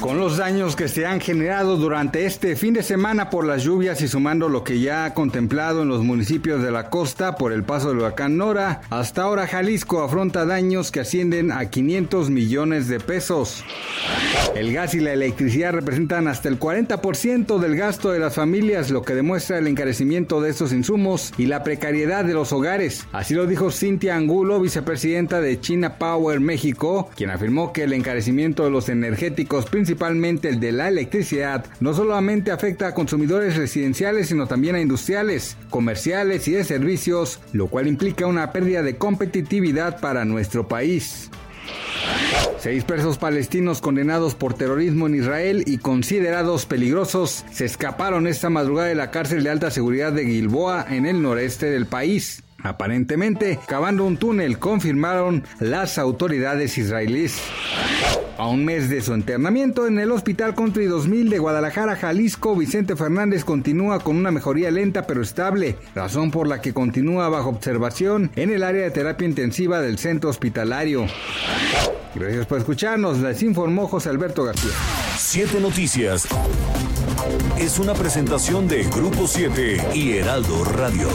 Con los daños que se han generado durante este fin de semana por las lluvias y sumando lo que ya ha contemplado en los municipios de la costa por el paso del huracán Nora, hasta ahora Jalisco afronta daños que ascienden a 500 millones de pesos. El gas y la electricidad representan hasta el 40% del gasto de las familias, lo que demuestra el encarecimiento de estos insumos y la precariedad de los hogares. Así lo dijo Cintia Angulo, vicepresidenta de China Power México, quien afirmó que el encarecimiento de los energéticos principales principalmente el de la electricidad, no solamente afecta a consumidores residenciales, sino también a industriales, comerciales y de servicios, lo cual implica una pérdida de competitividad para nuestro país. Seis presos palestinos condenados por terrorismo en Israel y considerados peligrosos se escaparon esta madrugada de la cárcel de alta seguridad de Gilboa en el noreste del país. Aparentemente, cavando un túnel, confirmaron las autoridades israelíes. A un mes de su internamiento en el Hospital Country 2000 de Guadalajara, Jalisco, Vicente Fernández continúa con una mejoría lenta pero estable, razón por la que continúa bajo observación en el área de terapia intensiva del centro hospitalario. Gracias por escucharnos, les informó José Alberto García. Siete Noticias es una presentación de Grupo 7 y Heraldo Radio.